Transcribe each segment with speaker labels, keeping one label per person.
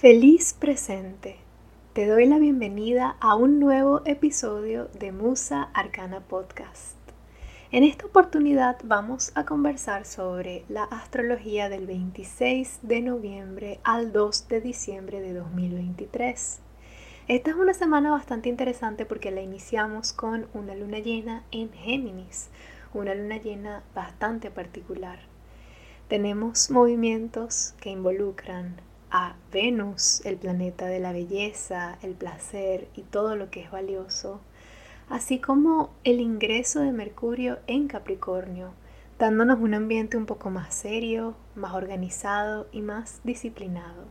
Speaker 1: Feliz presente. Te doy la bienvenida a un nuevo episodio de Musa Arcana Podcast. En esta oportunidad vamos a conversar sobre la astrología del 26 de noviembre al 2 de diciembre de 2023. Esta es una semana bastante interesante porque la iniciamos con una luna llena en Géminis, una luna llena bastante particular. Tenemos movimientos que involucran a Venus, el planeta de la belleza, el placer y todo lo que es valioso, así como el ingreso de Mercurio en Capricornio, dándonos un ambiente un poco más serio, más organizado y más disciplinado.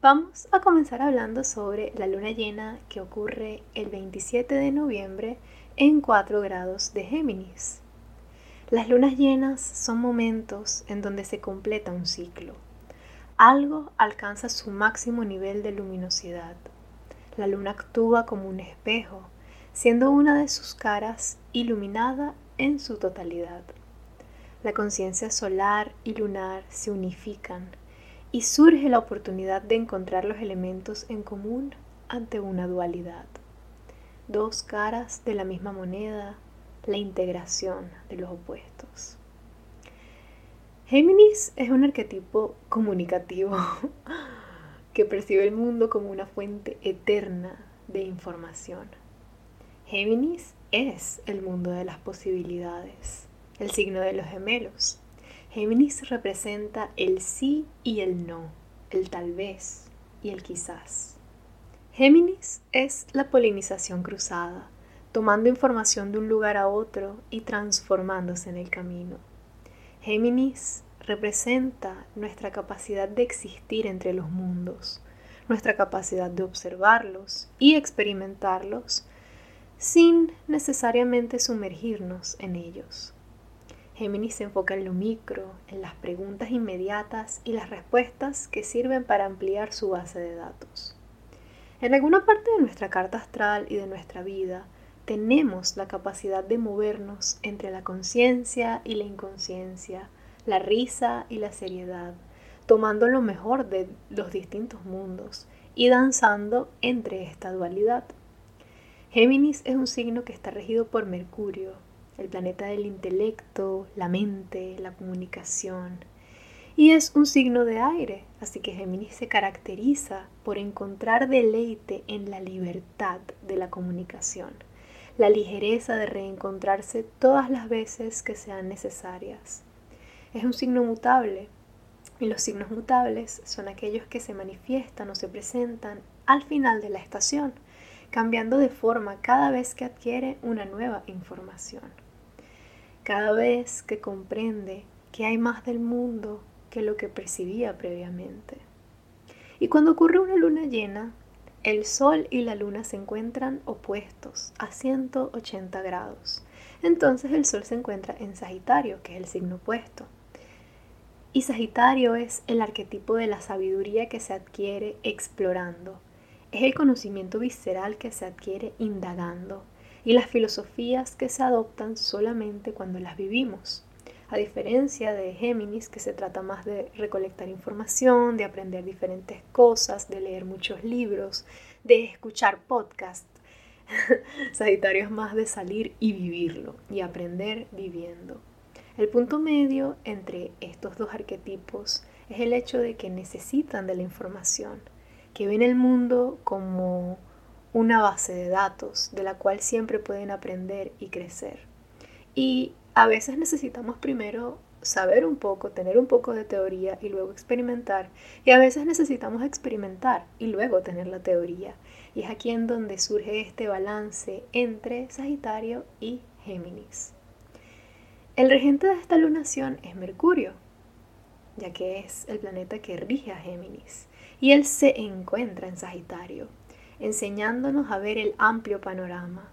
Speaker 1: Vamos a comenzar hablando sobre la luna llena que ocurre el 27 de noviembre en 4 grados de Géminis. Las lunas llenas son momentos en donde se completa un ciclo algo alcanza su máximo nivel de luminosidad. La luna actúa como un espejo, siendo una de sus caras iluminada en su totalidad. La conciencia solar y lunar se unifican y surge la oportunidad de encontrar los elementos en común ante una dualidad. Dos caras de la misma moneda, la integración de los opuestos. Géminis es un arquetipo comunicativo que percibe el mundo como una fuente eterna de información. Géminis es el mundo de las posibilidades, el signo de los gemelos. Géminis representa el sí y el no, el tal vez y el quizás. Géminis es la polinización cruzada, tomando información de un lugar a otro y transformándose en el camino. Géminis representa nuestra capacidad de existir entre los mundos, nuestra capacidad de observarlos y experimentarlos sin necesariamente sumergirnos en ellos. Géminis se enfoca en lo micro, en las preguntas inmediatas y las respuestas que sirven para ampliar su base de datos. En alguna parte de nuestra carta astral y de nuestra vida, tenemos la capacidad de movernos entre la conciencia y la inconsciencia, la risa y la seriedad, tomando lo mejor de los distintos mundos y danzando entre esta dualidad. Géminis es un signo que está regido por Mercurio, el planeta del intelecto, la mente, la comunicación. Y es un signo de aire, así que Géminis se caracteriza por encontrar deleite en la libertad de la comunicación la ligereza de reencontrarse todas las veces que sean necesarias. Es un signo mutable y los signos mutables son aquellos que se manifiestan o se presentan al final de la estación, cambiando de forma cada vez que adquiere una nueva información. Cada vez que comprende que hay más del mundo que lo que percibía previamente. Y cuando ocurre una luna llena, el Sol y la Luna se encuentran opuestos a 180 grados. Entonces el Sol se encuentra en Sagitario, que es el signo opuesto. Y Sagitario es el arquetipo de la sabiduría que se adquiere explorando. Es el conocimiento visceral que se adquiere indagando y las filosofías que se adoptan solamente cuando las vivimos. A diferencia de Géminis, que se trata más de recolectar información, de aprender diferentes cosas, de leer muchos libros, de escuchar podcasts. Sagitario es más de salir y vivirlo y aprender viviendo. El punto medio entre estos dos arquetipos es el hecho de que necesitan de la información, que ven el mundo como una base de datos de la cual siempre pueden aprender y crecer. Y a veces necesitamos primero saber un poco, tener un poco de teoría y luego experimentar. Y a veces necesitamos experimentar y luego tener la teoría. Y es aquí en donde surge este balance entre Sagitario y Géminis. El regente de esta lunación es Mercurio, ya que es el planeta que rige a Géminis. y él se encuentra en Sagitario, enseñándonos a ver el amplio panorama.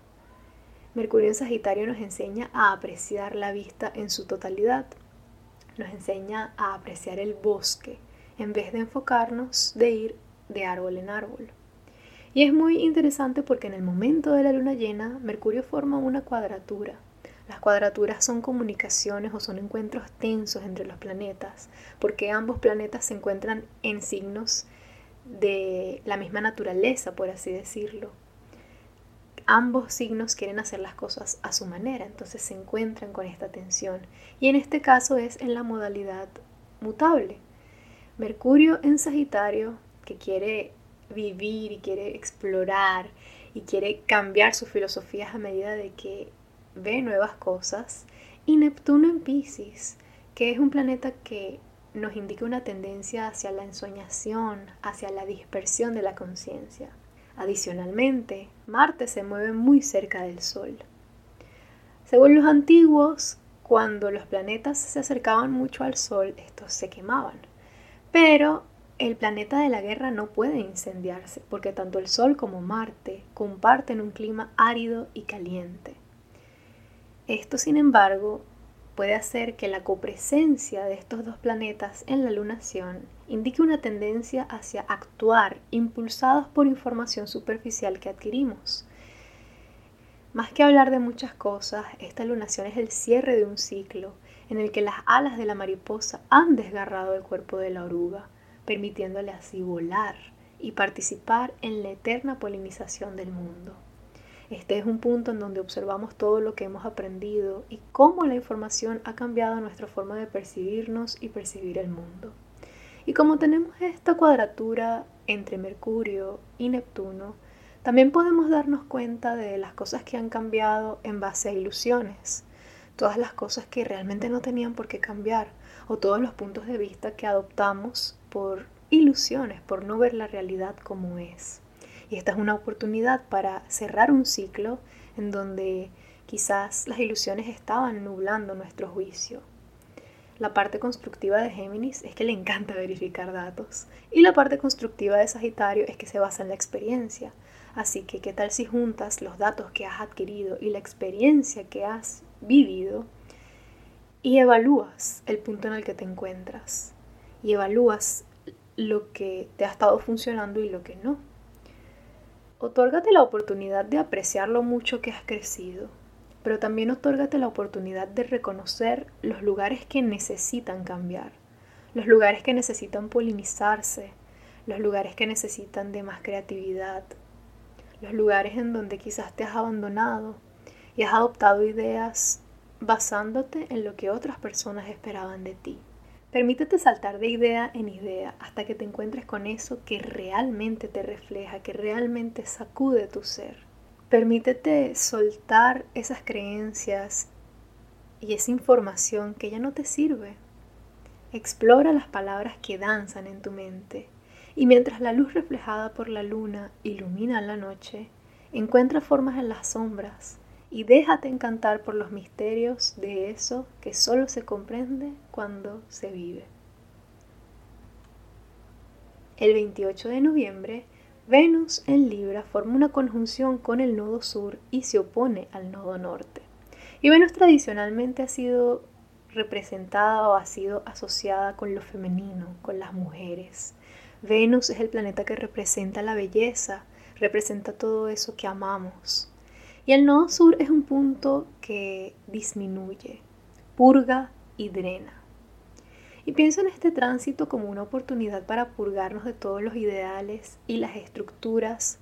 Speaker 1: Mercurio en Sagitario nos enseña a apreciar la vista en su totalidad, nos enseña a apreciar el bosque en vez de enfocarnos de ir de árbol en árbol. Y es muy interesante porque en el momento de la luna llena, Mercurio forma una cuadratura. Las cuadraturas son comunicaciones o son encuentros tensos entre los planetas, porque ambos planetas se encuentran en signos de la misma naturaleza, por así decirlo. Ambos signos quieren hacer las cosas a su manera, entonces se encuentran con esta tensión. Y en este caso es en la modalidad mutable. Mercurio en Sagitario, que quiere vivir y quiere explorar y quiere cambiar sus filosofías a medida de que ve nuevas cosas. Y Neptuno en Pisces, que es un planeta que nos indica una tendencia hacia la ensoñación, hacia la dispersión de la conciencia. Adicionalmente, Marte se mueve muy cerca del Sol. Según los antiguos, cuando los planetas se acercaban mucho al Sol, estos se quemaban. Pero el planeta de la guerra no puede incendiarse porque tanto el Sol como Marte comparten un clima árido y caliente. Esto, sin embargo, puede hacer que la copresencia de estos dos planetas en la lunación indique una tendencia hacia actuar impulsados por información superficial que adquirimos. Más que hablar de muchas cosas, esta lunación es el cierre de un ciclo en el que las alas de la mariposa han desgarrado el cuerpo de la oruga permitiéndole así volar y participar en la eterna polinización del mundo. Este es un punto en donde observamos todo lo que hemos aprendido y cómo la información ha cambiado nuestra forma de percibirnos y percibir el mundo. Y como tenemos esta cuadratura entre Mercurio y Neptuno, también podemos darnos cuenta de las cosas que han cambiado en base a ilusiones, todas las cosas que realmente no tenían por qué cambiar, o todos los puntos de vista que adoptamos por ilusiones, por no ver la realidad como es. Y esta es una oportunidad para cerrar un ciclo en donde quizás las ilusiones estaban nublando nuestro juicio. La parte constructiva de Géminis es que le encanta verificar datos y la parte constructiva de Sagitario es que se basa en la experiencia. Así que, ¿qué tal si juntas los datos que has adquirido y la experiencia que has vivido y evalúas el punto en el que te encuentras? y evalúas lo que te ha estado funcionando y lo que no. Otórgate la oportunidad de apreciar lo mucho que has crecido, pero también otórgate la oportunidad de reconocer los lugares que necesitan cambiar, los lugares que necesitan polinizarse, los lugares que necesitan de más creatividad, los lugares en donde quizás te has abandonado y has adoptado ideas basándote en lo que otras personas esperaban de ti. Permítete saltar de idea en idea hasta que te encuentres con eso que realmente te refleja, que realmente sacude tu ser. Permítete soltar esas creencias y esa información que ya no te sirve. Explora las palabras que danzan en tu mente y mientras la luz reflejada por la luna ilumina la noche, encuentra formas en las sombras y déjate encantar por los misterios de eso que solo se comprende cuando se vive. El 28 de noviembre, Venus en Libra forma una conjunción con el nodo sur y se opone al nodo norte. Y Venus tradicionalmente ha sido representada o ha sido asociada con lo femenino, con las mujeres. Venus es el planeta que representa la belleza, representa todo eso que amamos. Y el nodo sur es un punto que disminuye, purga y drena. Y pienso en este tránsito como una oportunidad para purgarnos de todos los ideales y las estructuras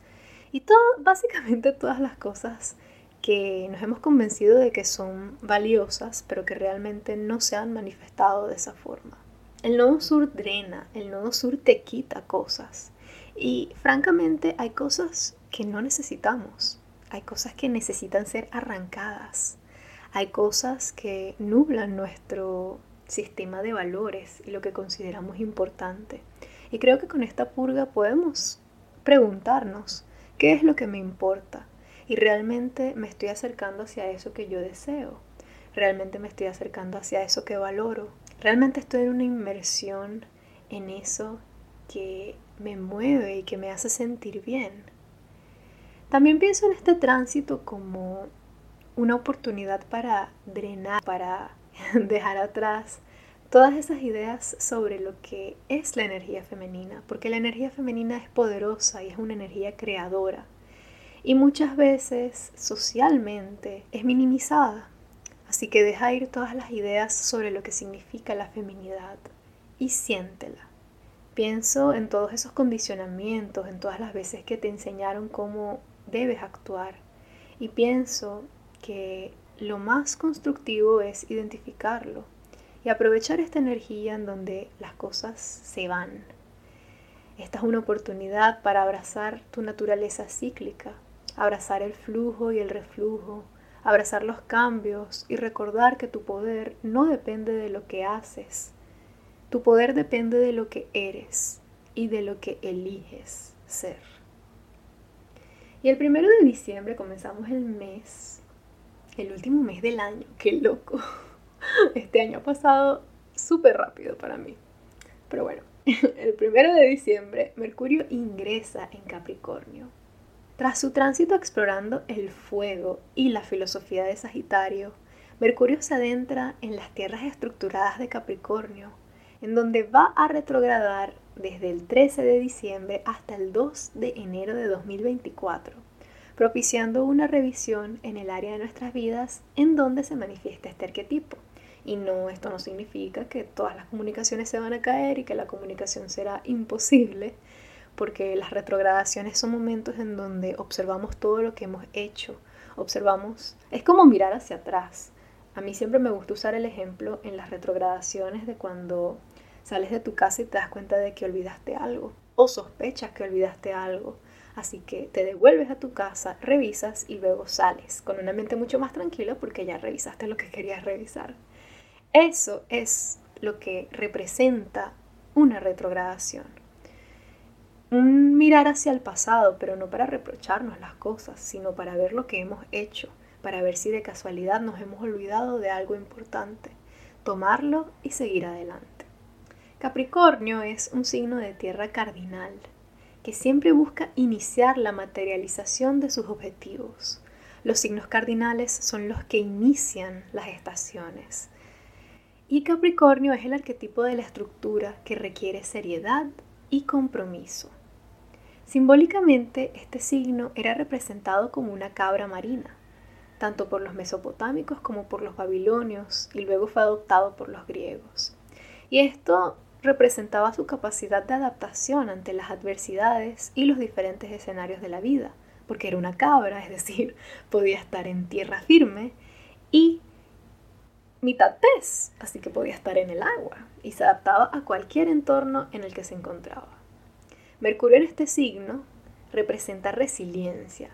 Speaker 1: y todo, básicamente todas las cosas que nos hemos convencido de que son valiosas, pero que realmente no se han manifestado de esa forma. El nodo sur drena, el nodo sur te quita cosas. Y francamente hay cosas que no necesitamos. Hay cosas que necesitan ser arrancadas. Hay cosas que nublan nuestro sistema de valores y lo que consideramos importante. Y creo que con esta purga podemos preguntarnos, ¿qué es lo que me importa? Y realmente me estoy acercando hacia eso que yo deseo. Realmente me estoy acercando hacia eso que valoro. Realmente estoy en una inmersión en eso que me mueve y que me hace sentir bien. También pienso en este tránsito como una oportunidad para drenar, para dejar atrás todas esas ideas sobre lo que es la energía femenina, porque la energía femenina es poderosa y es una energía creadora. Y muchas veces socialmente es minimizada. Así que deja ir todas las ideas sobre lo que significa la feminidad y siéntela. Pienso en todos esos condicionamientos, en todas las veces que te enseñaron cómo debes actuar. Y pienso que lo más constructivo es identificarlo y aprovechar esta energía en donde las cosas se van. Esta es una oportunidad para abrazar tu naturaleza cíclica, abrazar el flujo y el reflujo, abrazar los cambios y recordar que tu poder no depende de lo que haces, tu poder depende de lo que eres y de lo que eliges ser. Y el primero de diciembre comenzamos el mes, el último mes del año, qué loco. Este año ha pasado súper rápido para mí. Pero bueno, el primero de diciembre Mercurio ingresa en Capricornio. Tras su tránsito explorando el fuego y la filosofía de Sagitario, Mercurio se adentra en las tierras estructuradas de Capricornio, en donde va a retrogradar desde el 13 de diciembre hasta el 2 de enero de 2024, propiciando una revisión en el área de nuestras vidas en donde se manifiesta este arquetipo. Y no, esto no significa que todas las comunicaciones se van a caer y que la comunicación será imposible, porque las retrogradaciones son momentos en donde observamos todo lo que hemos hecho, observamos, es como mirar hacia atrás. A mí siempre me gusta usar el ejemplo en las retrogradaciones de cuando sales de tu casa y te das cuenta de que olvidaste algo o sospechas que olvidaste algo. Así que te devuelves a tu casa, revisas y luego sales con una mente mucho más tranquila porque ya revisaste lo que querías revisar. Eso es lo que representa una retrogradación. Un mirar hacia el pasado, pero no para reprocharnos las cosas, sino para ver lo que hemos hecho, para ver si de casualidad nos hemos olvidado de algo importante, tomarlo y seguir adelante. Capricornio es un signo de tierra cardinal, que siempre busca iniciar la materialización de sus objetivos. Los signos cardinales son los que inician las estaciones, y Capricornio es el arquetipo de la estructura que requiere seriedad y compromiso. Simbólicamente, este signo era representado como una cabra marina, tanto por los mesopotámicos como por los babilonios, y luego fue adoptado por los griegos. Y esto representaba su capacidad de adaptación ante las adversidades y los diferentes escenarios de la vida, porque era una cabra, es decir, podía estar en tierra firme y mitad pez, así que podía estar en el agua y se adaptaba a cualquier entorno en el que se encontraba. Mercurio en este signo representa resiliencia,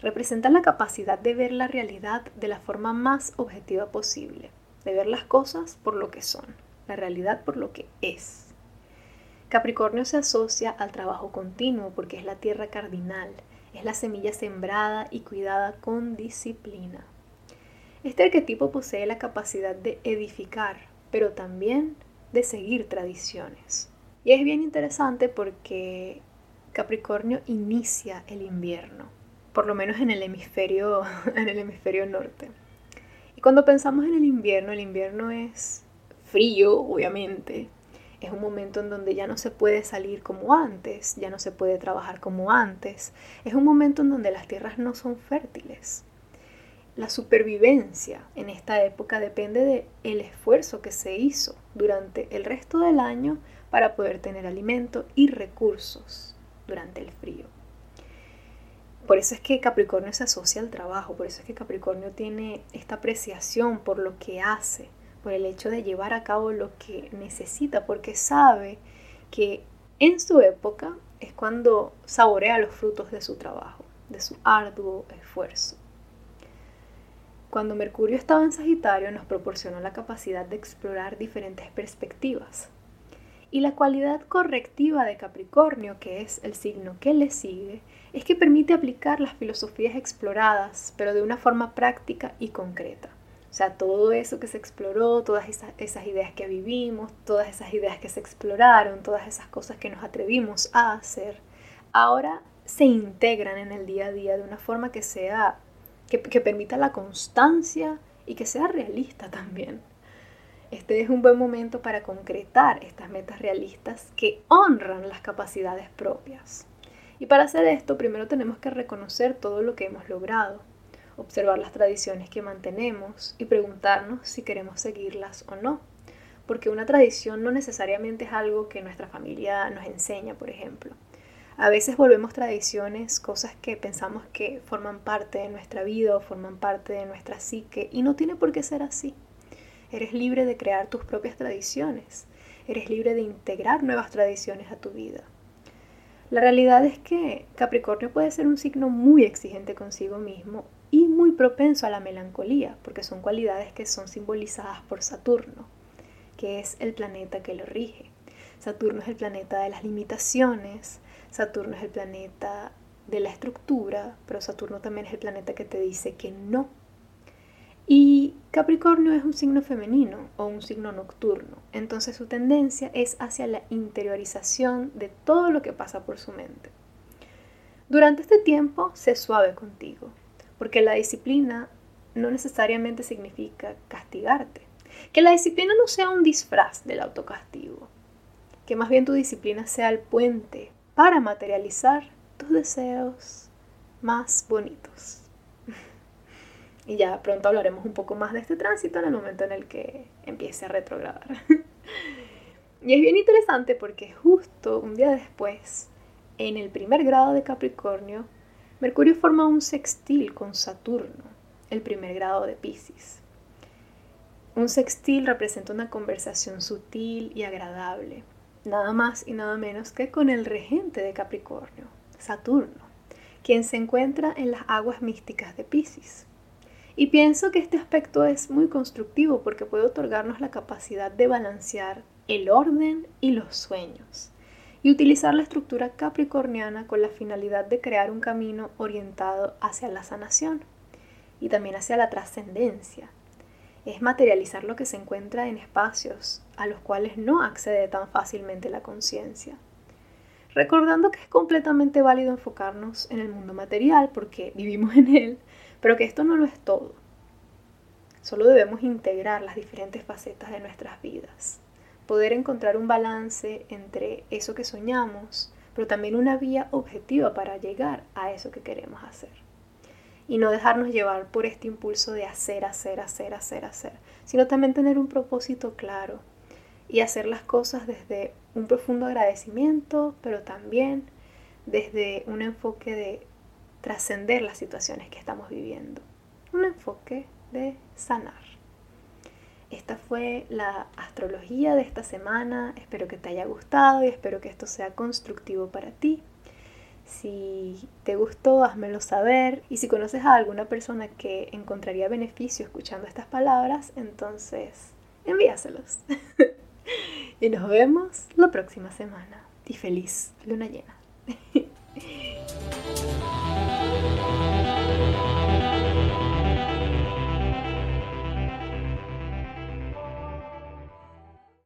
Speaker 1: representa la capacidad de ver la realidad de la forma más objetiva posible, de ver las cosas por lo que son, la realidad por lo que es. Capricornio se asocia al trabajo continuo porque es la tierra cardinal, es la semilla sembrada y cuidada con disciplina. Este arquetipo posee la capacidad de edificar, pero también de seguir tradiciones. Y es bien interesante porque Capricornio inicia el invierno, por lo menos en el hemisferio, en el hemisferio norte. Y cuando pensamos en el invierno, el invierno es frío, obviamente. Es un momento en donde ya no se puede salir como antes, ya no se puede trabajar como antes. Es un momento en donde las tierras no son fértiles la supervivencia en esta época depende del el esfuerzo que se hizo durante el resto del año para poder tener alimento y recursos durante el frío. Por eso es que Capricornio se asocia al trabajo, por eso es que Capricornio tiene esta apreciación por lo que hace, por el hecho de llevar a cabo lo que necesita, porque sabe que en su época es cuando saborea los frutos de su trabajo, de su arduo esfuerzo. Cuando Mercurio estaba en Sagitario nos proporcionó la capacidad de explorar diferentes perspectivas. Y la cualidad correctiva de Capricornio, que es el signo que le sigue, es que permite aplicar las filosofías exploradas, pero de una forma práctica y concreta. Sea, todo eso que se exploró, todas esas, esas, ideas que vivimos, todas esas ideas que se exploraron, todas esas cosas que nos atrevimos a hacer, ahora se integran en el día a día de una forma que sea, que, que permita la constancia y que sea realista también. Este es un buen momento para concretar estas metas realistas que honran las capacidades propias. Y para hacer esto, primero tenemos que reconocer todo lo que hemos logrado, observar las tradiciones que mantenemos y preguntarnos si queremos seguirlas o no. Porque una tradición no necesariamente es algo que nuestra familia nos enseña, por ejemplo. A veces volvemos tradiciones, cosas que pensamos que forman parte de nuestra vida o forman parte de nuestra psique y no tiene por qué ser así. Eres libre de crear tus propias tradiciones. Eres libre de integrar nuevas tradiciones a tu vida. La realidad es que Capricornio puede ser un signo muy exigente consigo mismo propenso a la melancolía, porque son cualidades que son simbolizadas por Saturno, que es el planeta que lo rige. Saturno es el planeta de las limitaciones, Saturno es el planeta de la estructura, pero Saturno también es el planeta que te dice que no. Y Capricornio es un signo femenino o un signo nocturno, entonces su tendencia es hacia la interiorización de todo lo que pasa por su mente. Durante este tiempo, sé suave contigo, porque la disciplina no necesariamente significa castigarte. Que la disciplina no sea un disfraz del autocastigo. Que más bien tu disciplina sea el puente para materializar tus deseos más bonitos. Y ya pronto hablaremos un poco más de este tránsito en el momento en el que empiece a retrogradar. y es bien interesante porque justo un día después, en el primer grado de Capricornio, Mercurio forma un sextil con Saturno, el primer grado de Pisces. Un sextil representa una conversación sutil y agradable, nada más y nada menos que con el regente de Capricornio, Saturno, quien se encuentra en las aguas místicas de Pisces. Y pienso que este aspecto es muy constructivo porque puede otorgarnos la capacidad de balancear el orden y los sueños y utilizar la estructura capricorniana con la finalidad de crear un camino orientado hacia la sanación y también hacia la trascendencia. Es materializar lo que se encuentra en espacios a los cuales no accede tan fácilmente la conciencia. Recordando que es completamente válido enfocarnos en el mundo material porque vivimos en él, pero que esto no lo es todo. Solo debemos integrar las diferentes facetas de nuestras vidas poder encontrar un balance entre eso que soñamos, pero también una vía objetiva para llegar a eso que queremos hacer. Y no dejarnos llevar por este impulso de hacer, hacer, hacer, hacer, hacer, sino también tener un propósito claro y hacer las cosas desde un profundo agradecimiento, pero también desde un enfoque de trascender las situaciones que estamos viviendo. Un enfoque de sanar. Esta fue la astrología de esta semana. Espero que te haya gustado y espero que esto sea constructivo para ti. Si te gustó, házmelo saber. Y si conoces a alguna persona que encontraría beneficio escuchando estas palabras, entonces envíaselos. y nos vemos la próxima semana. Y feliz luna llena.